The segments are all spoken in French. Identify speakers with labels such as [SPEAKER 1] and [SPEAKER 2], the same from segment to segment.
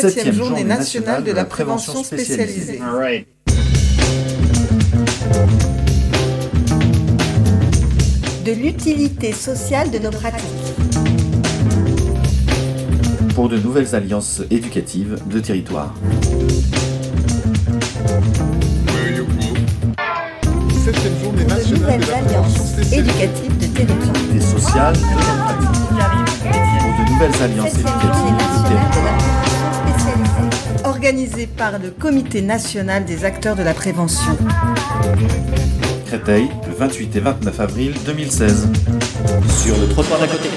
[SPEAKER 1] Septième journée nationale de la prévention spécialisée.
[SPEAKER 2] De l'utilité sociale de nos pratiques.
[SPEAKER 3] Pour de nouvelles alliances éducatives de territoire.
[SPEAKER 1] Septième journée nationale de la prévention spécialisée.
[SPEAKER 2] éducatives de territoire.
[SPEAKER 3] Des sociales de nos pratiques. Pour de nouvelles alliances éducatives de territoire.
[SPEAKER 1] Organisée par le Comité national des acteurs de la prévention.
[SPEAKER 3] Créteil, le 28 et 29 avril 2016.
[SPEAKER 4] Sur le trottoir d'à côté.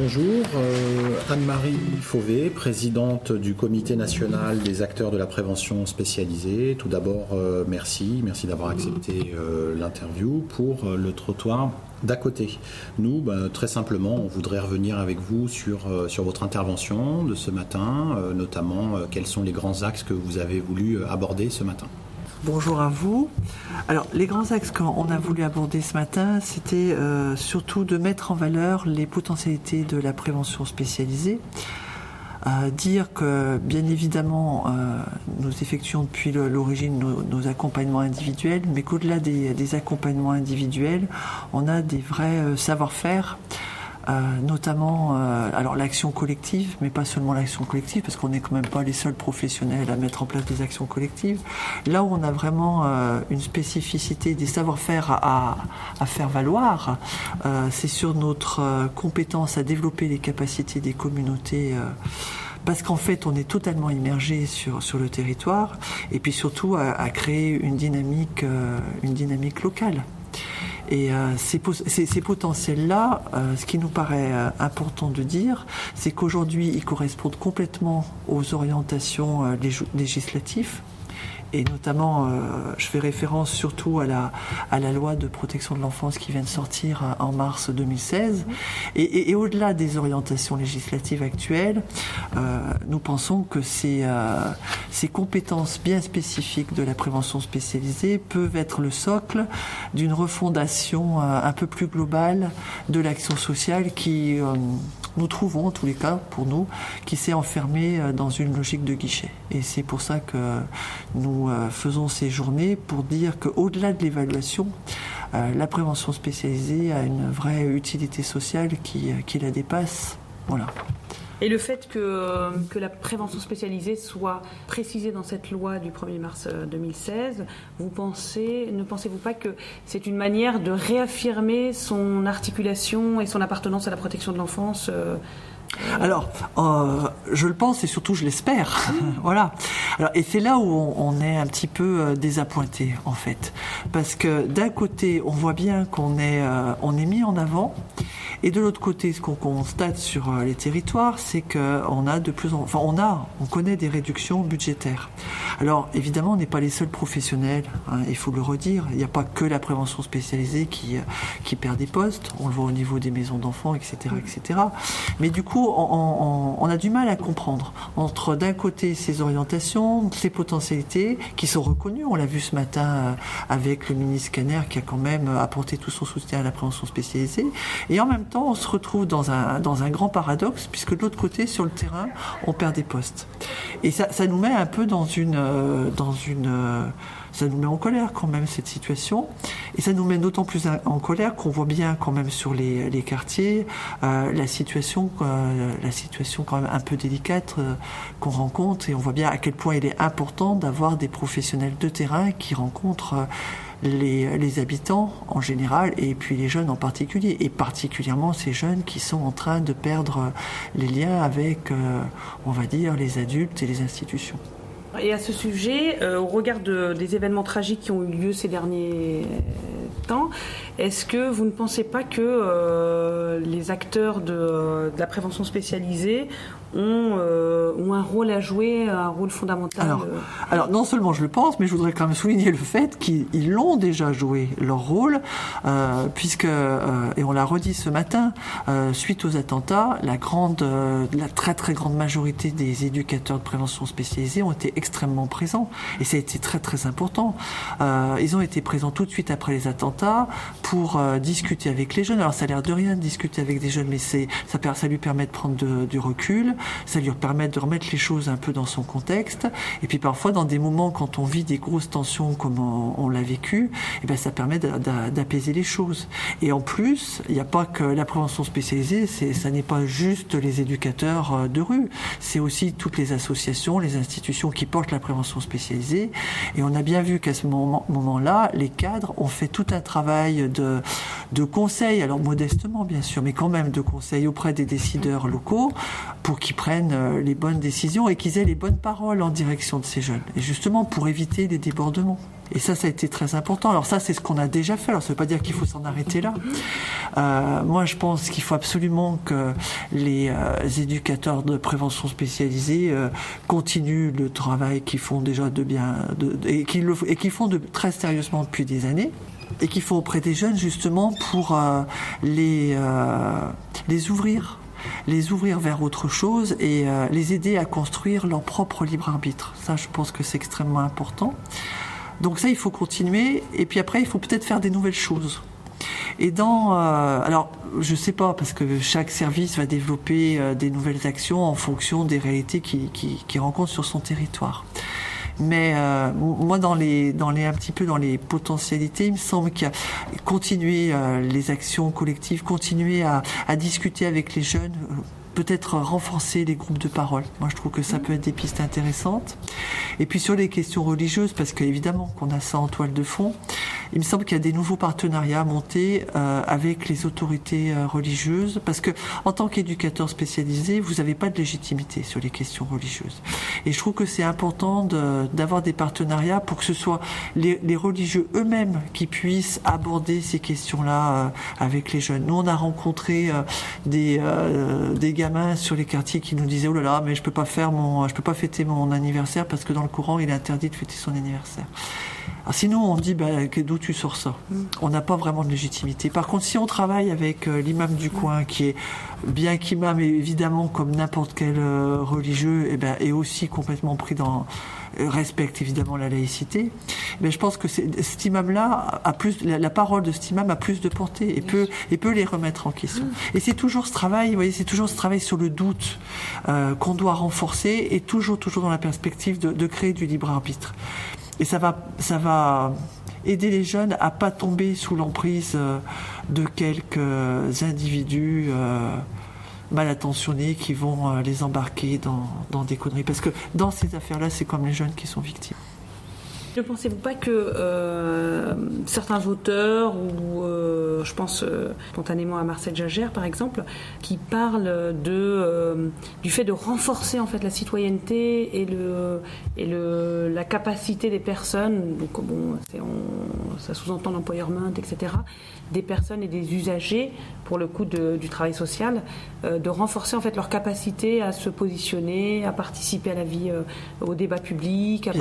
[SPEAKER 5] Bonjour, euh, Anne-Marie Fauvé, présidente du Comité national des acteurs de la prévention spécialisée. Tout d'abord, euh, merci, merci d'avoir accepté euh, l'interview pour euh, le trottoir d'à côté. Nous, ben, très simplement, on voudrait revenir avec vous sur, euh, votre intervention de ce matin, euh, notamment euh, quels sont les grands axes que vous avez voulu aborder ce matin.
[SPEAKER 6] Bonjour à vous. Alors, les grands axes qu'on a voulu aborder ce matin, c'était surtout de mettre en valeur les potentialités de la prévention spécialisée. Euh, dire que, bien évidemment, euh, nous effectuons depuis l'origine nos, nos accompagnements individuels, mais qu'au-delà des, des accompagnements individuels, on a des vrais euh, savoir-faire euh, notamment euh, alors l'action collective, mais pas seulement l'action collective, parce qu'on n'est quand même pas les seuls professionnels à mettre en place des actions collectives. Là où on a vraiment euh, une spécificité, des savoir-faire à, à- faire valoir, euh, c'est sur notre euh, compétence à développer les capacités des communautés. euh, parce qu'en fait, on est totalement immergé sur, sur le territoire, et puis surtout à, à créer une dynamique, euh, une dynamique locale. Et euh, ces, potentiels-là, euh, ce qui nous paraît euh, important de dire, c'est qu'aujourd'hui, ils correspondent complètement aux orientations lég- législatives. Et notamment, euh, je fais référence surtout à la, loi de protection de l'enfance qui vient de sortir euh, en mars 2016. Et, au-delà des orientations législatives actuelles, euh, nous pensons que ces, ces compétences bien spécifiques de la prévention spécialisée peuvent être le socle d'une refondation un peu plus globale de l'action sociale qui, nous trouvons en tous les cas, pour nous, qui s'est enfermée euh, dans une logique de guichet. Et c'est pour ça que nous euh, faisons ces journées pour dire qu'au-delà de l'évaluation, euh, la prévention spécialisée a une vraie utilité sociale qui, qui la dépasse. Voilà.
[SPEAKER 7] Et le fait que, euh, que la prévention spécialisée soit précisée dans cette loi du 1er mars euh, 2016, vous pensez, ne pensez-vous pas que c'est une manière de réaffirmer son articulation et son appartenance à la protection de l'enfance euh,
[SPEAKER 6] Alors, euh, je le pense et surtout je l'espère. voilà. Alors, et c'est là où on, on est un petit peu euh, désappointé en fait, parce que d'un côté, on voit bien qu'on est, euh, on est mis en avant, et de l'autre côté, ce qu'on constate sur euh, les territoires, c'est que on a de plus en, enfin, on a, on connaît des réductions budgétaires. Alors, évidemment, on n'est pas les seuls professionnels. hein, il faut le redire. Il n'y a pas que la prévention spécialisée qui euh, qui perd des postes. On le voit au niveau des maisons d'enfants, etc., etc. Mais du coup, on, on- on a du mal à comprendre entre d'un côté ces orientations, ces potentialités qui sont reconnues. On l'a vu ce matin euh, avec le ministre Caner qui a quand même apporté tout son soutien à la prévention spécialisée. Et en même temps, on se retrouve dans un, dans un grand paradoxe puisque de l'autre côté, sur le terrain, on perd des postes. Et ça, ça nous met un peu dans une, euh, dans une, euh, ça nous met en colère quand même cette situation. Et ça nous met d'autant plus en- colère qu'on voit bien quand même sur les, les quartiers euh, la situation, la situation quand même un peu délicate qu'on rencontre. Et on voit bien à quel point il est important d'avoir des professionnels de terrain qui rencontrent les, habitants en général et puis les jeunes en particulier. Et particulièrement ces jeunes qui sont en train de perdre les liens avec, euh, on va dire, les adultes et les institutions.
[SPEAKER 7] Et à ce sujet, euh, au regard de- des événements tragiques qui ont eu lieu ces derniers temps, est-ce que vous ne pensez pas que euh, les acteurs de la prévention spécialisée ont, euh, ont un rôle à jouer, un rôle fondamental.
[SPEAKER 6] Alors, alors, non seulement je le pense, mais je voudrais quand même souligner le fait qu'ils l'ont déjà joué leur rôle, euh, puisque, euh, et on l'a redit ce matin, euh, suite aux attentats, la grande, la très très grande majorité des éducateurs de prévention spécialisés ont été extrêmement présents, et ça a été très très important. ils ont été présents tout de suite après les attentats pour discuter avec les jeunes. Alors ça a l'air de rien de discuter avec des jeunes, mais ça lui permet de prendre du recul, ça lui permet de remettre les choses un peu dans son contexte, et puis parfois dans des moments quand on vit des grosses tensions comme on, l'a vécu, et eh ben ça permet d'apaiser les choses. Et en plus, il n'y a pas que la prévention spécialisée, ça n'est pas juste les éducateurs euh, de rue, c'est aussi toutes les associations, les institutions qui portent la prévention spécialisée. Et on a bien vu qu'à ce moment-là, les cadres ont fait tout un travail de, de conseil, alors modestement bien sûr, mais quand même de conseil auprès des décideurs locaux pour qu'ils prennent euh, les bonnes décisions et qu'ils aient les bonnes paroles en direction de ces jeunes. Et justement pour éviter les débordements. Et ça, ça a été très important. Alors ça, c'est ce qu'on a déjà fait. Alors ça ne veut pas dire qu'il faut s'en arrêter là. Euh, moi, je pense qu'il faut absolument que les euh, éducateurs de prévention spécialisés euh, continuent le travail qu'ils font déjà de bien, et qu'ils font de très sérieusement depuis des années et qu'il faut auprès des jeunes justement pour les les ouvrir les ouvrir vers autre chose et les aider à construire leur propre libre arbitre. Ça, je pense que c'est extrêmement important. Donc ça, il faut continuer. Et puis après, il faut peut-être faire des nouvelles choses. Et dans, euh, alors, je sais pas parce que chaque service va développer euh, des nouvelles actions en fonction des réalités qu'il qui, qui rencontre sur son territoire. Mais euh, moi, dans les, dans les, un petit peu dans les potentialités, il me semble qu'il y a continuer les actions collectives, continuer à, à discuter avec les jeunes peut-être renforcer les groupes de parole. Moi, je trouve que ça peut être des pistes intéressantes. Et puis sur les questions religieuses, parce qu'évidemment qu'on a ça en toile de fond, il me semble qu'il y a des nouveaux partenariats montés euh, avec les autorités euh, religieuses, parce que en tant qu'éducateur spécialisé, vous n'avez pas de légitimité sur les questions religieuses. Et je trouve que c'est important d'avoir des partenariats pour que ce soit les, les religieux eux-mêmes qui puissent aborder ces questions-là euh, avec les jeunes. Nous, on a rencontré des, des gars sur les quartiers qui nous disaient oh là là mais je peux pas faire mon je peux pas fêter mon anniversaire parce que dans le courant il est interdit de fêter son anniversaire. Alors sinon on dit bah, d'où tu sors ça? Mm. On n'a pas vraiment de légitimité. Par contre si on travaille avec euh, l'imam du coin qui est bien qu'imam évidemment comme n'importe quel euh, religieux et eh ben est aussi complètement pris dans respecte évidemment la laïcité, mais je pense que cet imam-là a plus, la, parole de cet imam a plus de portée et peut, et peut les remettre en question. Mm. Et c'est toujours ce travail, vous voyez, c'est toujours ce travail sur le doute euh, qu'on doit renforcer et toujours, toujours dans la perspective de, de, créer du libre arbitre. Et ça va, ça va aider les jeunes à pas tomber sous l'emprise euh, de quelques individus. Euh, mal intentionnés qui vont euh, les embarquer dans, dans des conneries. Parce que dans ces affaires-là, c'est comme les jeunes qui sont victimes.
[SPEAKER 7] Ne pensez-vous pas que euh, certains auteurs, ou euh, je pense euh, spontanément à Marcel Jagère par exemple, qui parlent de, du fait de renforcer en fait la citoyenneté et, le, et le, la capacité des personnes, donc bon, ça sous-entend l'empowerment, etc., des personnes et des usagers, pour le coup du travail social, de renforcer en fait leur capacité à se positionner, à participer à la vie, au débat public. À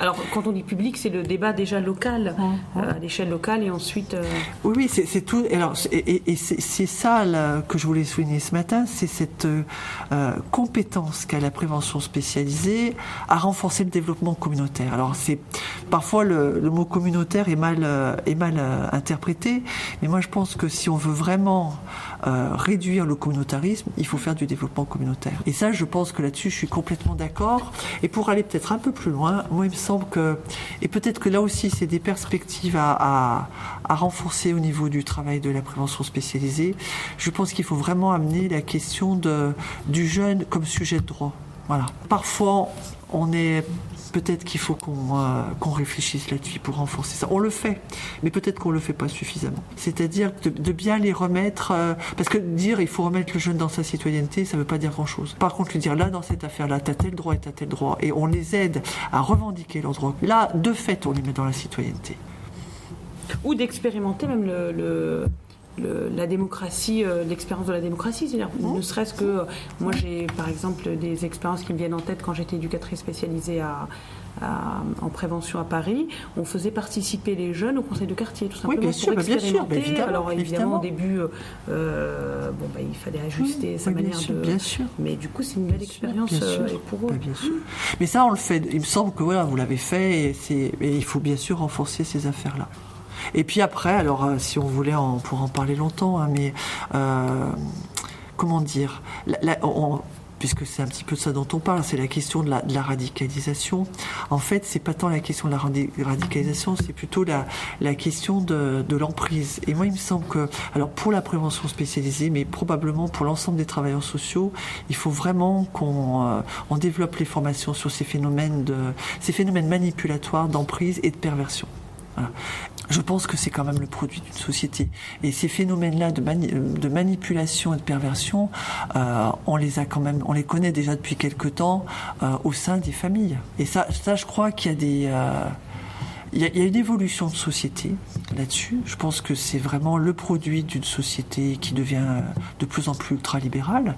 [SPEAKER 7] Alors quand on dit public, c'est le débat déjà local, euh, à l'échelle locale, et ensuite. Euh,
[SPEAKER 6] oui, oui, c'est tout. Alors, et, c'est ça que je voulais souligner ce matin, c'est cette euh, compétence qu'a la prévention spécialisée à renforcer le développement communautaire. Alors, c'est parfois le, mot communautaire est mal est mal interprété, mais moi je pense que si on veut vraiment réduire le communautarisme, il faut faire du développement communautaire. Et ça, je pense que là-dessus, je suis complètement d'accord. Et pour aller peut-être un peu plus loin, moi, il me semble que et peut-être que là aussi, c'est des perspectives à, renforcer au niveau du travail de la prévention spécialisée. Je pense qu'il faut vraiment amener la question du jeune comme sujet de droit. Voilà. Parfois, on est peut-être qu'il faut qu'on euh, qu'on réfléchisse là-dessus pour renforcer ça. On le fait, mais peut-être qu'on le fait pas suffisamment. C'est-à-dire de, bien les remettre, euh, parce que dire il faut remettre le jeune dans sa citoyenneté, ça veut pas dire grand-chose. Par contre, lui dire là dans cette affaire-là, t'as tel droit et t'as tel droit, et on les aide à revendiquer leurs droits. Là, de fait, on les met dans la citoyenneté.
[SPEAKER 7] Ou d'expérimenter même le la démocratie, l'expérience de la démocratie. C'est-à-dire, mmh. ne serait-ce que moi, j'ai par exemple des expériences qui me viennent en tête quand j'étais éducatrice spécialisée à, en prévention à Paris, on faisait participer les jeunes au conseil de quartier, tout simplement,
[SPEAKER 6] pour
[SPEAKER 7] sûr,
[SPEAKER 6] expérimenter.
[SPEAKER 7] Bien sûr, Alors évidemment, au début, euh, bon, bah, il fallait ajuster sa manière
[SPEAKER 6] de.
[SPEAKER 7] Bien
[SPEAKER 6] sûr.
[SPEAKER 7] Mais du coup, c'est une belle expérience euh, pour eux.
[SPEAKER 6] bien sûr. Mais ça, on le fait. Il me semble que voilà, vous l'avez fait, et, et il faut bien sûr renforcer ces affaires-là. Et puis après, alors euh, si on voulait, on pourrait en parler longtemps, hein, mais comment dire, puisque c'est un petit peu ça dont on parle, c'est la question de la, radicalisation. En fait, c'est pas tant la question de la radicalisation, c'est plutôt la, question de, l'emprise. Et moi, il me semble que, alors pour la prévention spécialisée, mais probablement pour l'ensemble des travailleurs sociaux, il faut vraiment qu'on euh, on développe les formations sur ces phénomènes de ces phénomènes manipulatoires d'emprise et de perversion. Je pense que c'est quand même le produit d'une société. Et ces phénomènes-là de, de, manipulation et de perversion, euh, on les a quand même, on les connaît déjà depuis quelque temps euh, au sein des familles. Et ça, ça je crois qu'il y a des, euh, il y, a, une évolution de société là-dessus. Je pense que c'est vraiment le produit d'une société qui devient de plus en plus ultralibérale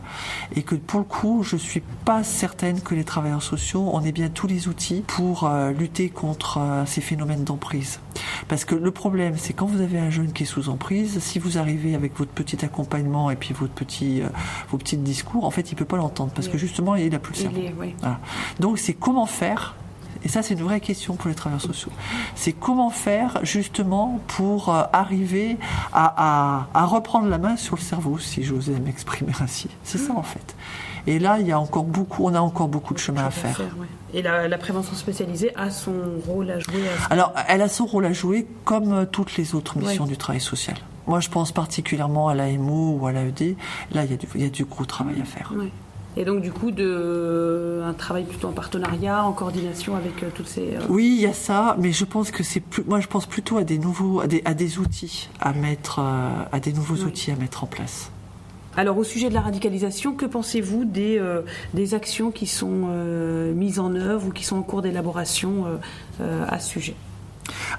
[SPEAKER 6] et que pour le coup, je suis pas certaine que les travailleurs sociaux en aient bien tous les outils pour euh, lutter contre euh, ces phénomènes d'emprise. Parce que le problème, c'est quand vous avez un jeune qui est sous emprise, si vous arrivez avec votre petit accompagnement et puis votre petit, euh, vos petits discours, en fait, il peut pas l'entendre parce que justement, il a plus le cerveau. Donc, c'est comment faire et ça, c'est une vraie question pour les travailleurs sociaux. C'est comment faire justement pour euh, arriver à, reprendre la main sur le cerveau, si j'osais m'exprimer ainsi. C'est ça en fait. Et là, il y a encore beaucoup, on a encore beaucoup de chemin à faire.
[SPEAKER 7] Et la, prévention spécialisée a son rôle à jouer.
[SPEAKER 6] Alors, elle a son rôle à jouer comme euh, toutes les autres missions du travail social. Moi, je pense particulièrement à l'AMO ou à l'AED. Là, il y, a du, il y a du gros travail à faire.
[SPEAKER 7] Et donc du coup, de, un travail plutôt en partenariat, en coordination avec euh, toutes ces... Euh,
[SPEAKER 6] oui, il y a ça, mais je pense que c'est plus... Moi, je pense plutôt à des nouveaux, à des, à des outils à mettre, euh, à des nouveaux outils à mettre en place.
[SPEAKER 7] Alors au sujet de la radicalisation, que pensez-vous des, des actions qui sont mises en œuvre ou qui sont en cours d'élaboration à ce sujet?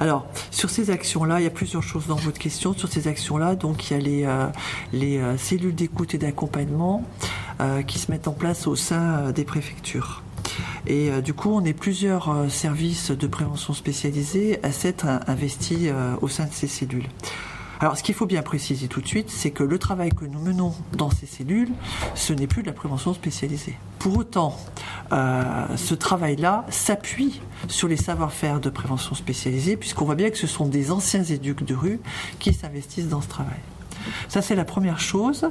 [SPEAKER 6] Alors, sur ces actions-là, il y a plusieurs choses dans votre question. Sur ces actions-là, donc il y a les, les cellules d'écoute et d'accompagnement qui se mettent en place au sein des préfectures. Et du coup, on est plusieurs services de prévention spécialisés à s'être investis au sein de ces cellules. Alors, ce qu'il faut bien préciser tout de suite, c'est que le travail que nous menons dans ces cellules, ce n'est plus de la prévention spécialisée. Pour autant, euh, ce travail-là s'appuie sur les savoir-faire de prévention spécialisée, puisqu'on voit bien que ce sont des anciens éducs de rue qui s'investissent dans ce travail. Ça, c'est la première chose.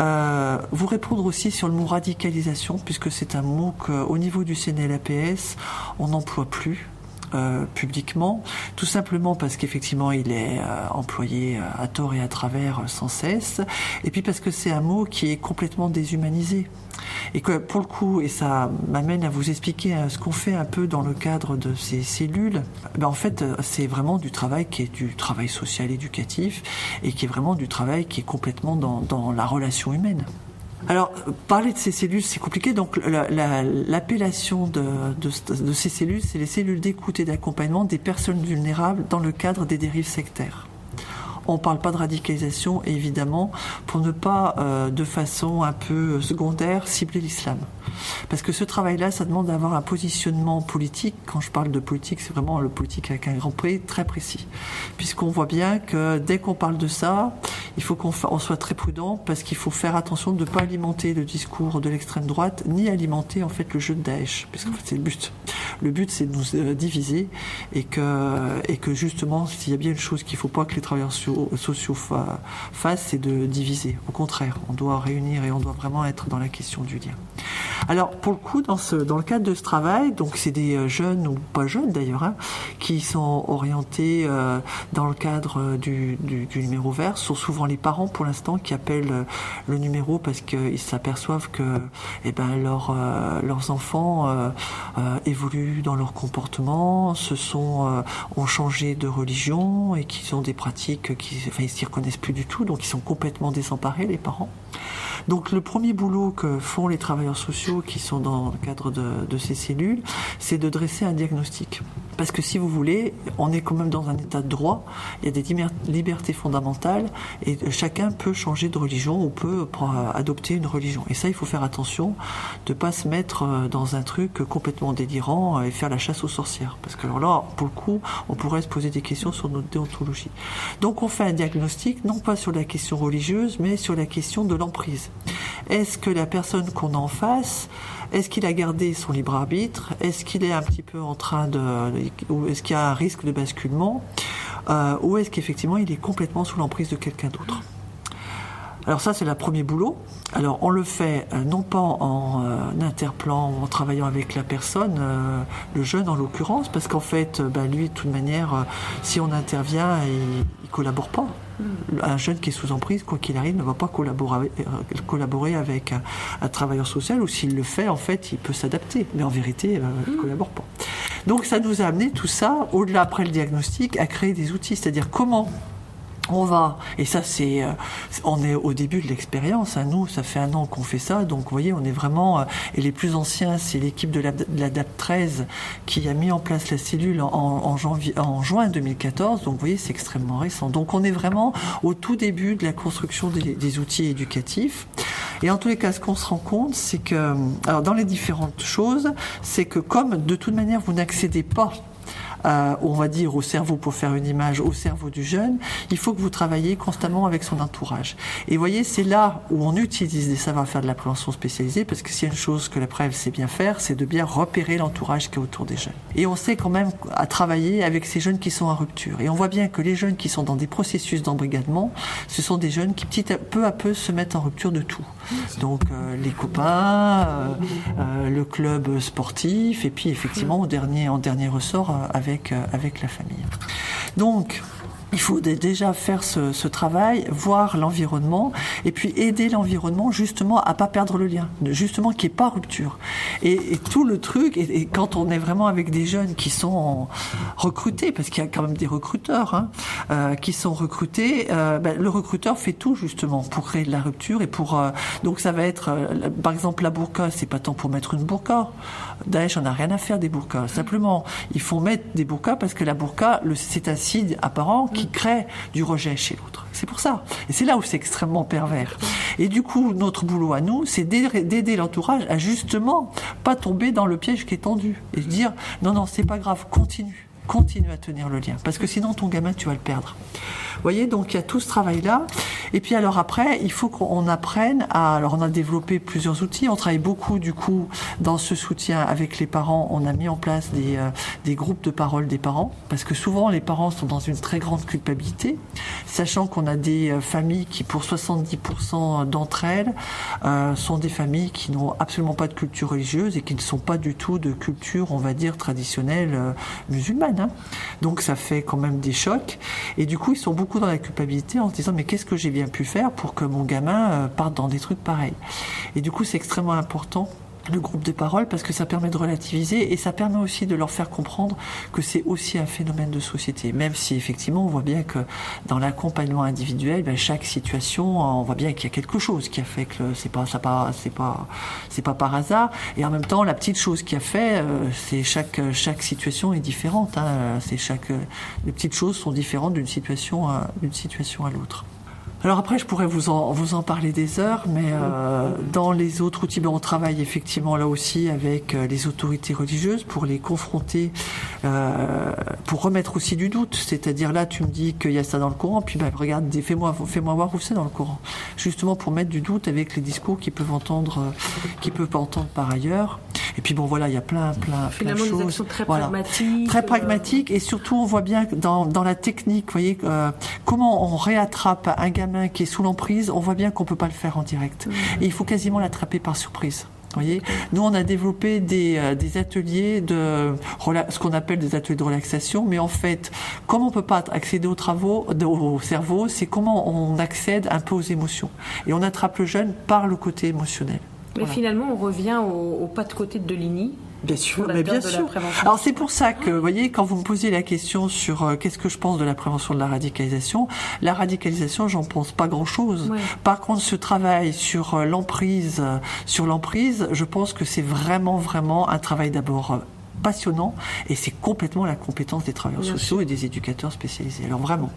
[SPEAKER 6] Euh, vous répondre aussi sur le mot radicalisation, puisque c'est un mot qu'au niveau du CNLAPS, on n'emploie plus. Euh, publiquement, tout simplement parce qu'effectivement il est euh, employé euh, à tort et à travers sans cesse, et puis parce que c'est un mot qui est complètement déshumanisé. Et que pour le coup, et ça m'amène à vous expliquer ce qu'on fait un peu dans le cadre de ces cellules, ben en fait c'est vraiment du travail qui est du travail social éducatif et qui est vraiment du travail qui est complètement dans la relation humaine. Alors, parler de ces cellules, c'est compliqué. Donc, l'appellation de, ces cellules, c'est les cellules d'écoute et d'accompagnement des personnes vulnérables dans le cadre des dérives sectaires. On ne parle pas de radicalisation, évidemment, pour ne pas, euh, de façon un peu secondaire, cibler l'islam. Parce que ce travail-là, ça demande d'avoir un positionnement politique. Quand je parle de politique, c'est vraiment le politique avec un grand P très précis. Puisqu'on voit bien que dès qu'on parle de ça, il faut qu'on soit très prudent parce qu'il faut faire attention de ne pas alimenter le discours de l'extrême droite, ni alimenter en fait le jeu de Daesh, puisqu'en fait c'est le but. Le but c'est de nous euh, diviser et que justement, s'il y a bien une chose qu'il ne faut pas que les travailleurs sociaux fassent, c'est de diviser. Au contraire, on doit réunir et on doit vraiment être dans la question du lien. Alors pour le coup, dans, ce, dans le cadre de ce travail, donc c'est des euh, jeunes ou pas jeunes d'ailleurs, hein, qui sont orientés euh, dans le cadre du, du, du numéro vert, sont souvent les parents pour l'instant qui appellent euh, le numéro parce qu'ils s'aperçoivent que eh ben, euh, leurs enfants euh, évoluent dans leur comportement, se sont, ont changé de religion et qu'ils ont des pratiques qui enfin, ils s'y reconnaissent plus du tout, donc ils sont complètement désemparés, les parents. Donc le premier boulot que font les travailleurs sociaux qui sont dans le cadre de, ces cellules, c'est de dresser un diagnostic Parce que si vous voulez, on est quand même dans un état de droit, il y a des libertés fondamentales et chacun peut changer de religion ou peut adopter une religion. Et ça, il faut faire attention de ne pas se mettre euh, dans un truc complètement délirant et faire la chasse aux sorcières. Parce que alors là, pour le coup, on pourrait se poser des questions sur notre déontologie. Donc on fait un diagnostic, non pas sur la question religieuse, mais sur la question de l'emprise. Est-ce que la personne qu'on en face est-ce qu'il a gardé son libre arbitre? Est-ce qu'il est un petit peu en train de... Ou est-ce qu'il y a un risque de basculement? Euh, Ou est-ce qu'effectivement il est complètement sous l'emprise de quelqu'un d'autre? Alors ça, c'est le premier boulot. Alors on le fait euh, non pas en euh, interplan en travaillant avec la personne, le jeune en l'occurrence, parce qu'en fait, bah, lui, de toute manière, si on intervient, il, il collabore pas. Un jeune qui est sous emprise, quoi qu'il arrive, ne va pas collaborer, euh, collaborer avec un, travailleur social, ou s'il le fait, en fait, il peut s'adapter. Mais en vérité, euh, il ne collabore pas. Donc ça nous a amené tout ça, au-delà après le diagnostic, à créer des outils, c'est-à-dire comment on va, et ça c'est, euh, on est au début de l'expérience, hein. nous ça fait un an qu'on fait ça, donc vous voyez on est vraiment, euh, et les plus anciens c'est l'équipe de la, DAP 13 qui a mis en place la cellule en, janvier, en juin 2014, donc vous voyez c'est extrêmement récent. Donc on est vraiment au tout début de la construction des, des outils éducatifs. Et en tous les cas, ce qu'on se rend compte, c'est que, alors dans les différentes choses, c'est que comme de toute manière vous n'accédez pas euh, on va dire, au cerveau pour faire une image, au cerveau du jeune, il faut que vous travaillez constamment avec son entourage. Et voyez, c'est là où on utilise des savoir-faire de la prévention spécialisée, parce que s'il y a une chose que la Preuve sait bien faire, c'est de bien repérer l'entourage qui est autour des jeunes. Et on sait quand même à travailler avec ces jeunes qui sont en rupture. Et on voit bien que les jeunes qui sont dans des processus d'embrigadement, ce sont des jeunes qui petit à peu à peu se mettent en rupture de tout. Donc euh, les copains, euh, le club sportif, et puis effectivement au dernier, en dernier ressort avec euh, avec, la famille. Donc, il faut déjà faire ce, travail, voir l'environnement, et puis aider l'environnement justement à pas perdre le lien, justement qu'il n'y ait pas rupture. Et, tout le truc, et, quand on est vraiment avec des jeunes qui sont recrutés, parce qu'il y a quand même des recruteurs hein, euh, qui sont recrutés, euh, ben, le recruteur fait tout justement pour créer de la rupture et pour euh, donc ça va être par exemple la burqa, c'est pas tant pour mettre une burqa. Daesh on a rien à faire des burqas. Simplement, il faut mettre des burqas parce que la burqa, un signe apparent crée du rejet chez l'autre. C'est pour ça. Et c'est là où c'est extrêmement pervers. Et du coup, notre boulot à nous, c'est d'aider l'entourage à justement pas tomber dans le piège qui est tendu et dire non, non, c'est pas grave, continue continue à tenir le lien. Parce que sinon, ton gamin, tu vas le perdre. Vous voyez, donc il y a tout ce travail-là. Et puis alors après, il faut qu'on apprenne à... Alors on a développé plusieurs outils. On travaille beaucoup du coup dans ce soutien avec les parents. On a mis en place des, euh, des groupes de parole des parents. Parce que souvent, les parents sont dans une très grande culpabilité. Sachant qu'on a des euh, familles qui, pour 70% d'entre elles, euh, sont des familles qui n'ont absolument pas de culture religieuse et qui ne sont pas du tout de culture, on va dire, traditionnelle musulmane. Hein. Donc ça fait quand même des chocs. Et du coup, ils sont beaucoup dans la culpabilité en se disant mais qu'est-ce que j'ai bien pu faire pour que mon gamin euh, parte dans des trucs pareils? Et du coup, c'est extrêmement important le groupe de parole parce que ça permet de relativiser et ça permet aussi de leur faire comprendre que c'est aussi un phénomène de société. Même si effectivement on voit bien que dans l'accompagnement individuel, ben, chaque situation, on voit bien qu'il y a quelque chose qui a fait que c'est pas ça pas c'est pas c'est pas par hasard. Et en même temps, la petite chose qui a fait, euh, c'est chaque chaque situation est différente. Hein. C'est chaque les petites choses sont différentes d'une situation d'une situation à l'autre. Alors après, je pourrais vous en, vous en parler des heures, mais euh, dans les autres outils, ben, on travaille effectivement là aussi avec euh, les autorités religieuses pour les confronter, euh, pour remettre aussi du doute. C'est-à-dire là, tu me dis qu'il y a ça dans le Coran, puis ben, regarde, fais-moi fais-moi voir où c'est dans le Coran. Justement pour mettre du doute avec les discours qu'ils peuvent entendre, qu'ils peuvent entendre par ailleurs. Et puis bon, voilà, il y a plein, plein, plein de choses.
[SPEAKER 7] très pragmatiques.
[SPEAKER 6] Très pragmatiques, et surtout on voit bien dans, dans la technique, vous voyez, comment on réattrape un gamin qui est sous l'emprise, on voit bien qu'on peut pas le faire en direct. Et il faut quasiment l'attraper par surprise. Voyez Nous, on a développé des, euh, des ateliers de ce qu'on appelle des ateliers de relaxation, mais en fait, comme on peut pas accéder aux travaux, au cerveau, c'est comment on accède un peu aux émotions. Et on attrape le jeune par le côté émotionnel.
[SPEAKER 7] Mais finalement, on revient au, pas de côté de Ligny.
[SPEAKER 6] Bien sûr, mais bien sûr. Alors c'est pour ça que, vous voyez, quand vous me posez la question sur euh, qu'est-ce que je pense de la prévention de la radicalisation, la radicalisation, j'en pense pas grand-chose. Par contre, ce travail sur euh, l'emprise, euh, sur l'emprise, je pense que c'est vraiment, vraiment un travail d'abord passionnant et c'est complètement la compétence des travailleurs sociaux et des éducateurs spécialisés. Alors vraiment.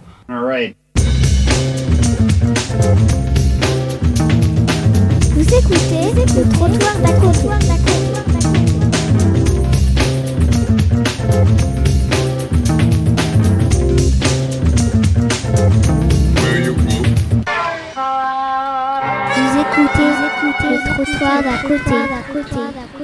[SPEAKER 2] Vous écoutez le trottoir d'à côté. Vous écoutez, écoutez le trottoir d'à côté.